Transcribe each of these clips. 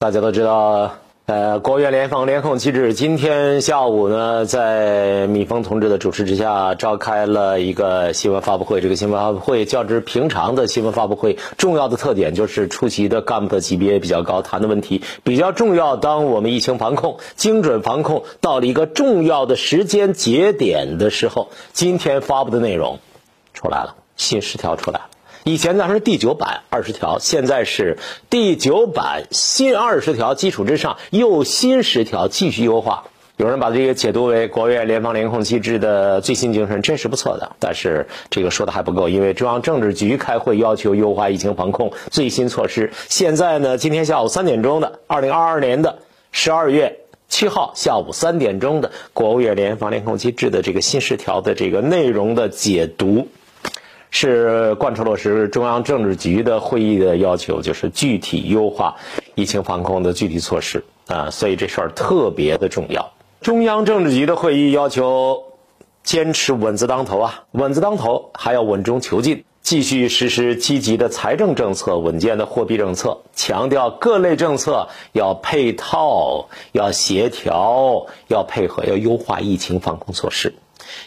大家都知道，呃，国务院联防联控机制今天下午呢，在米峰同志的主持之下，召开了一个新闻发布会。这个新闻发布会较之平常的新闻发布会，重要的特点就是出席的干部的级别比较高，谈的问题比较重要。当我们疫情防控、精准防控到了一个重要的时间节点的时候，今天发布的内容出来了，新十条出来了。以前咱们是第九版二十条，现在是第九版新二十条基础之上又新十条继续优化。有人把这个解读为国务院联防联控机制的最新精神，真是不错的。但是这个说的还不够，因为中央政治局开会要求优化疫情防控最新措施。现在呢，今天下午三点钟的二零二二年的十二月七号下午三点钟的国务院联防联控机制的这个新十条的这个内容的解读。是贯彻落实中央政治局的会议的要求，就是具体优化疫情防控的具体措施啊，所以这事儿特别的重要。中央政治局的会议要求坚持稳字当头啊，稳字当头还要稳中求进，继续实施积极的财政政策、稳健的货币政策，强调各类政策要配套、要协调、要配合、要优化疫情防控措施。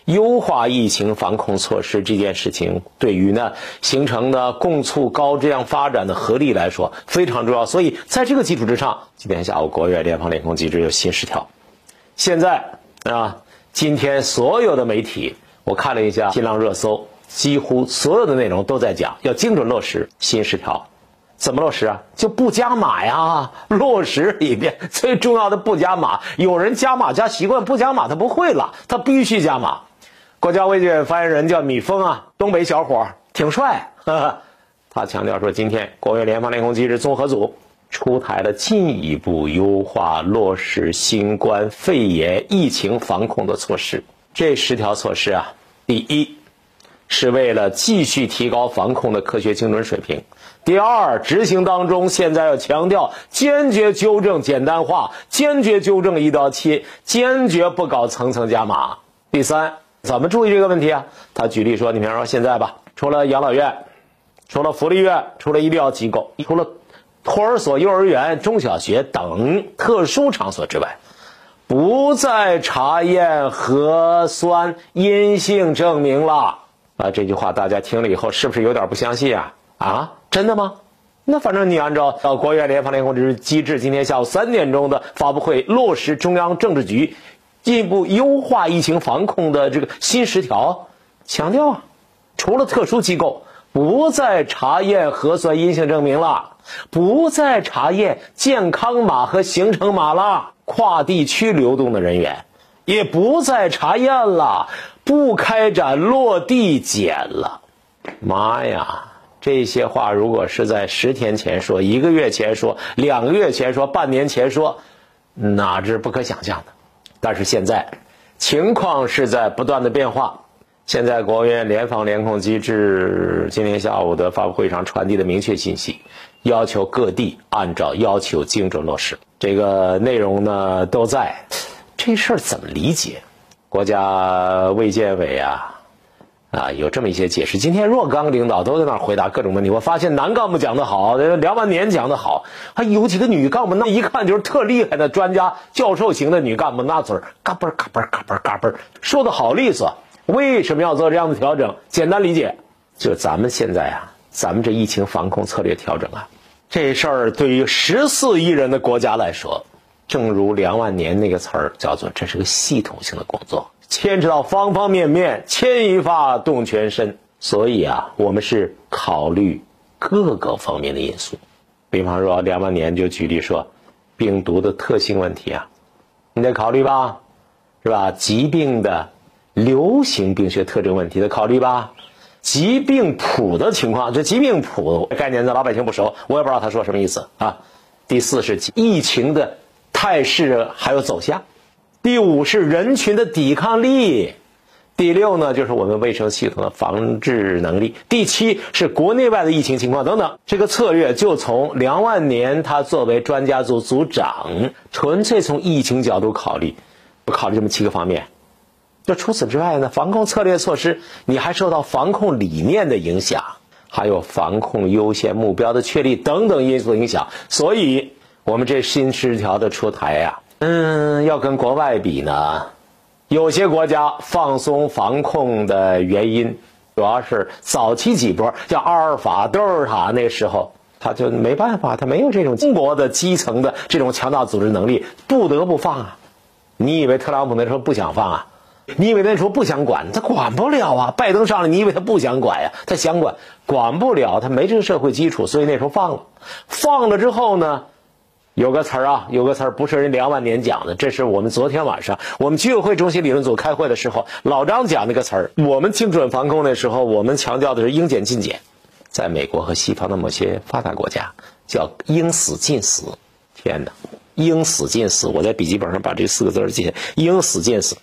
优化疫情防控措施这件事情，对于呢形成的共促高质量发展的合力来说非常重要。所以在这个基础之上，今天下午国务院联防联控机制有新十条。现在啊，今天所有的媒体，我看了一下新浪热搜，几乎所有的内容都在讲要精准落实新十条。怎么落实啊？就不加码呀！落实里边最重要的不加码。有人加码加习惯，不加码他不会了，他必须加码。国家卫健委发言人叫米峰啊，东北小伙挺帅。他强调说，今天国务院联防联控机制综合组出台了进一步优化落实新冠肺炎疫情防控的措施。这十条措施啊，第一。是为了继续提高防控的科学精准水平。第二，执行当中现在要强调坚决纠正简单化，坚决纠正一刀切，坚决不搞层层加码。第三，怎么注意这个问题啊？他举例说，你比方说现在吧，除了养老院，除了福利院，除了医疗机构，除了托儿所、幼儿园、中小学等特殊场所之外，不再查验核酸阴性证明了。啊，这句话大家听了以后是不是有点不相信啊？啊，真的吗？那反正你按照到国务院联防联控制机制今天下午三点钟的发布会，落实中央政治局进一步优化疫情防控的这个新十条，强调啊，除了特殊机构不再查验核酸阴性证明了，不再查验健康码和行程码了，跨地区流动的人员也不再查验了。不开展落地检了，妈呀！这些话如果是在十天前说、一个月前说、两个月前说、半年前说，那是不可想象的。但是现在，情况是在不断的变化。现在国务院联防联控机制今天下午的发布会上传递的明确信息，要求各地按照要求精准落实。这个内容呢都在，这事儿怎么理解？国家卫健委啊，啊，有这么一些解释。今天若干个领导都在那儿回答各种问题。我发现男干部讲的好，梁万年讲的好，还有几个女干部，那一看就是特厉害的专家、教授型的女干部，那嘴儿嘎嘣嘎嘣嘎嘣嘎嘣，说的好利索。为什么要做这样的调整？简单理解，就咱们现在啊，咱们这疫情防控策略调整啊，这事儿对于十四亿人的国家来说。正如梁万年那个词儿叫做，这是个系统性的工作，牵扯到方方面面，牵一发动全身。所以啊，我们是考虑各个方面的因素。比方说，梁万年就举例说，病毒的特性问题啊，你得考虑吧，是吧？疾病的流行病学特征问题得考虑吧？疾病谱的情况，这疾病谱概念，咱老百姓不熟，我也不知道他说什么意思啊。第四是疫情的。态势还有走向，第五是人群的抵抗力，第六呢就是我们卫生系统的防治能力，第七是国内外的疫情情况等等。这个策略就从梁万年他作为专家组组长，纯粹从疫情角度考虑，不考虑这么七个方面。就除此之外呢，防控策略措施你还受到防控理念的影响，还有防控优先目标的确立等等因素影响，所以。我们这新十条的出台呀，嗯，要跟国外比呢，有些国家放松防控的原因，主要是早期几波叫阿尔法、德尔塔那时候，他就没办法，他没有这种中国的基层的这种强大组织能力，不得不放啊。你以为特朗普那时候不想放啊？你以为那时候不想管？他管不了啊！拜登上来，你以为他不想管呀？他想管，管不了，他没这个社会基础，所以那时候放了。放了之后呢，有个词儿啊，有个词儿不是人两万年讲的，这是我们昨天晚上我们居委会中心理论组开会的时候，老张讲那个词儿。我们精准防控的时候，我们强调的是应检尽检，在美国和西方的某些发达国家叫应死尽死。天哪！应死尽死，我在笔记本上把这四个字记下。应死尽死，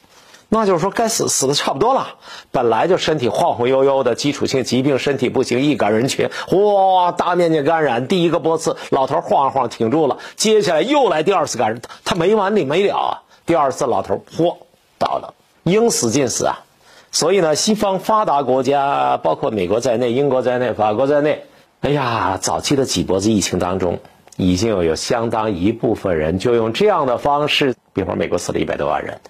那就是说该死死的差不多了。本来就身体晃晃悠悠的，基础性疾病，身体不行，易感人群，哇，大面积感染，第一个波次，老头晃晃挺住了，接下来又来第二次感染，他没完的没了啊！第二次老头嚯倒了，应死尽死啊！所以呢，西方发达国家，包括美国在内，英国在内，法国在内，哎呀，早期的几波子疫情当中。已经有相当一部分人就用这样的方式，比方美国死了一百多万人，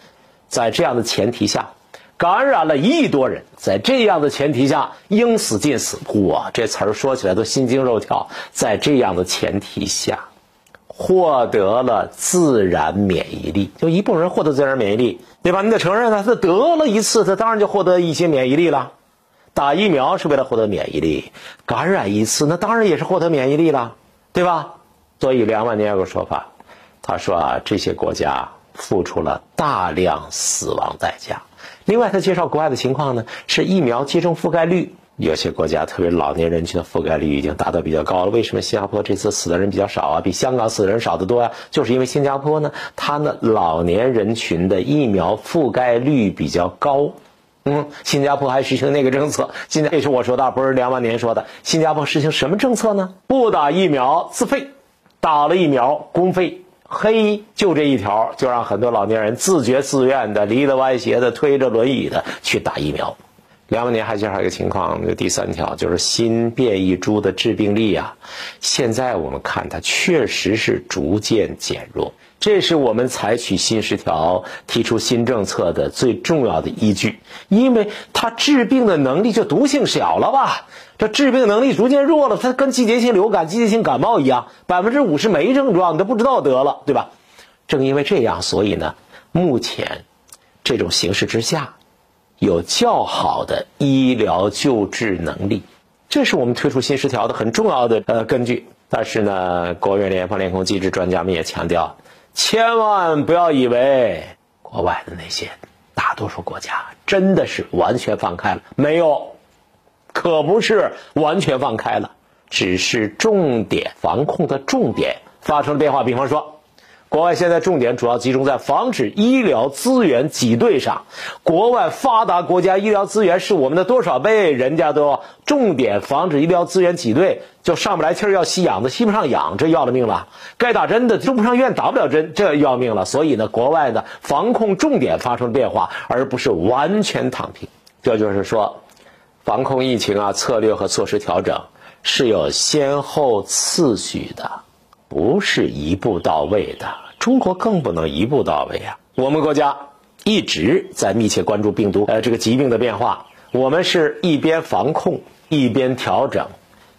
在这样的前提下，感染了一亿多人，在这样的前提下，应死尽死。哇，这词儿说起来都心惊肉跳。在这样的前提下，获得了自然免疫力，就一部分人获得自然免疫力，对吧？你得承认他他得了一次，他当然就获得一些免疫力了。打疫苗是为了获得免疫力，感染一次，那当然也是获得免疫力了，对吧？所以梁万年有个说法，他说啊，这些国家付出了大量死亡代价。另外，他介绍国外的情况呢，是疫苗接种覆盖率，有些国家特别老年人群的覆盖率已经达到比较高了。为什么新加坡这次死的人比较少啊？比香港死的人少得多呀？就是因为新加坡呢，它呢老年人群的疫苗覆盖率比较高。嗯，新加坡还实行那个政策，现在也是我说的，不是梁万年说的。新加坡实行什么政策呢？不打疫苗自费。打了疫苗公费，嘿，就这一条，就让很多老年人自觉自愿的、离了歪斜的、推着轮椅的去打疫苗。两万年还介绍一个情况，就第三条就是新变异株的致病力啊，现在我们看它确实是逐渐减弱。这是我们采取新十条、提出新政策的最重要的依据，因为它治病的能力就毒性小了吧？这治病能力逐渐弱了，它跟季节性流感、季节性感冒一样，百分之五十没症状，你都不知道得了，对吧？正因为这样，所以呢，目前这种形势之下，有较好的医疗救治能力，这是我们推出新十条的很重要的呃根据。但是呢，国务院联防联控机制专家们也强调。千万不要以为国外的那些大多数国家真的是完全放开了，没有，可不是完全放开了，只是重点防控的重点发生了变化。比方说。国外现在重点主要集中在防止医疗资源挤兑上。国外发达国家医疗资源是我们的多少倍？人家都重点防止医疗资源挤兑，就上不来气儿要吸氧的吸不上氧，这要了命了；该打针的住不上院打不了针，这要命了。所以呢，国外的防控重点发生了变化，而不是完全躺平。这就是说，防控疫情啊，策略和措施调整是有先后次序的。不是一步到位的，中国更不能一步到位啊！我们国家一直在密切关注病毒呃这个疾病的变化，我们是一边防控一边调整，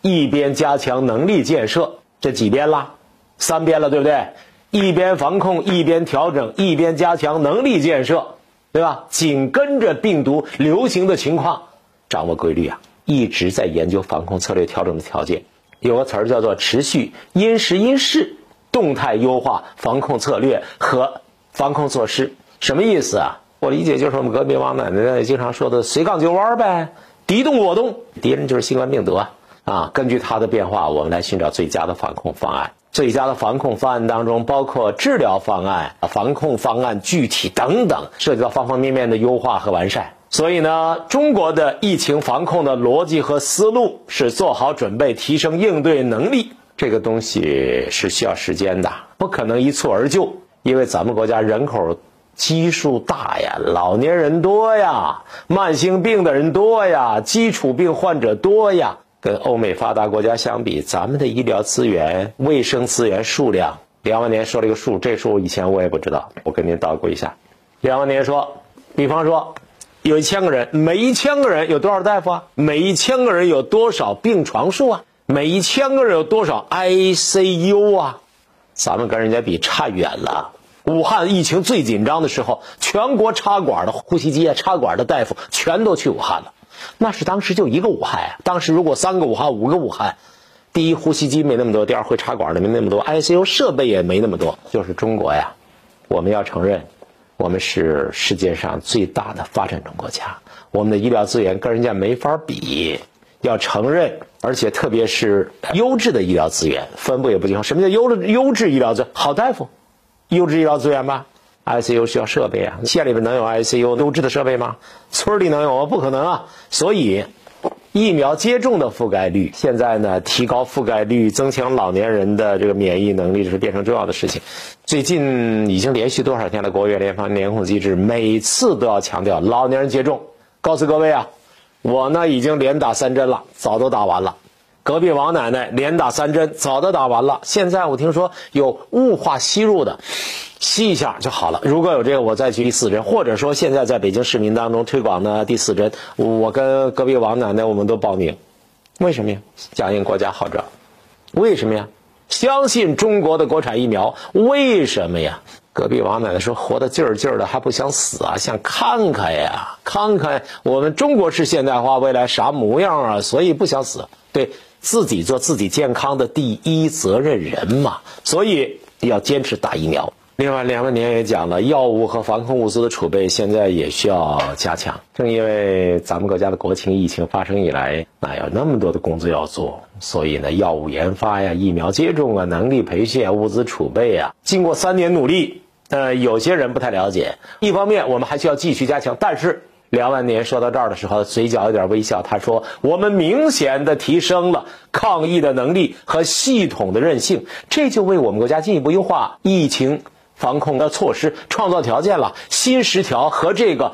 一边加强能力建设，这几边啦？三边了，对不对？一边防控一边调整，一边加强能力建设，对吧？紧跟着病毒流行的情况，掌握规律啊！一直在研究防控策略调整的条件。有个词儿叫做持续因时因势动态优化防控策略和防控措施，什么意思啊？我理解就是我们隔壁王奶奶经常说的“随杠就弯儿”呗，敌动我动，敌人就是新冠病毒啊！啊，根据它的变化，我们来寻找最佳的防控方案。最佳的防控方案当中，包括治疗方案、防控方案具体等等，涉及到方方面面的优化和完善。所以呢，中国的疫情防控的逻辑和思路是做好准备，提升应对能力。这个东西是需要时间的，不可能一蹴而就。因为咱们国家人口基数大呀，老年人多呀，慢性病的人多呀，基础病患者多呀。跟欧美发达国家相比，咱们的医疗资源、卫生资源数量。梁万年说了一个数，这数以前我也不知道，我跟您捣鼓一下。梁万年说，比方说，有一千个人，每一千个人有多少大夫啊？每一千个人有多少病床数啊？每一千个人有多少 ICU 啊？咱们跟人家比差远了。武汉疫情最紧张的时候，全国插管的呼吸机啊、插管的大夫全都去武汉了。那是当时就一个武汉啊。当时如果三个武汉、五个武汉，第一呼吸机没那么多，第二会插管的没那么多，ICU 设备也没那么多。就是中国呀，我们要承认，我们是世界上最大的发展中国家，我们的医疗资源跟人家没法比。要承认，而且特别是优质的医疗资源分布也不均衡。什么叫优质优质医疗资源？好大夫。优质医疗资源吧，ICU 需要设备啊，县里边能有 ICU 优质的设备吗？村里能有吗？不可能啊！所以，疫苗接种的覆盖率现在呢，提高覆盖率，增强老年人的这个免疫能力，这是变成重要的事情。最近已经连续多少天了？国务院联防联控机制每次都要强调老年人接种。告诉各位啊，我呢已经连打三针了，早都打完了。隔壁王奶奶连打三针，早都打完了。现在我听说有雾化吸入的，吸一下就好了。如果有这个，我再去第四针，或者说现在在北京市民当中推广的第四针，我跟隔壁王奶奶我们都报名。为什么呀？响应国家号召。为什么呀？相信中国的国产疫苗。为什么呀？隔壁王奶奶说活得劲儿劲儿的，还不想死啊？想看看呀，看看我们中国式现代化未来啥模样啊？所以不想死。对。自己做自己健康的第一责任人嘛，所以要坚持打疫苗。另外，梁万年也讲了，药物和防控物资的储备现在也需要加强。正因为咱们国家的国情，疫情发生以来，那有那么多的工作要做，所以呢，药物研发呀、疫苗接种啊、能力培训啊、物资储备啊，经过三年努力，呃，有些人不太了解。一方面，我们还需要继续加强，但是。梁万年说到这儿的时候，嘴角有点微笑。他说：“我们明显的提升了抗疫的能力和系统的韧性，这就为我们国家进一步优化疫情防控的措施创造条件了。新十条和这个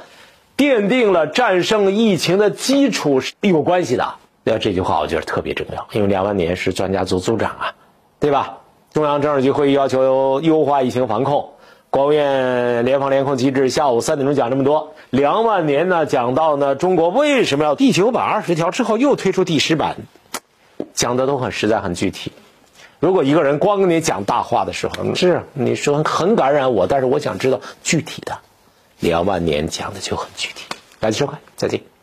奠定了战胜疫情的基础是有关系的。那这句话我觉得特别重要，因为梁万年是专家组组长啊，对吧？中央政治局会议要求优化疫情防控。”国务院联防联控机制下午三点钟讲这么多，梁万年呢讲到呢中国为什么要第九版二十条之后又推出第十版，讲的都很实在很具体。如果一个人光跟你讲大话的时候，是你说很感染我，但是我想知道具体的，梁万年讲的就很具体。感谢收看，再见。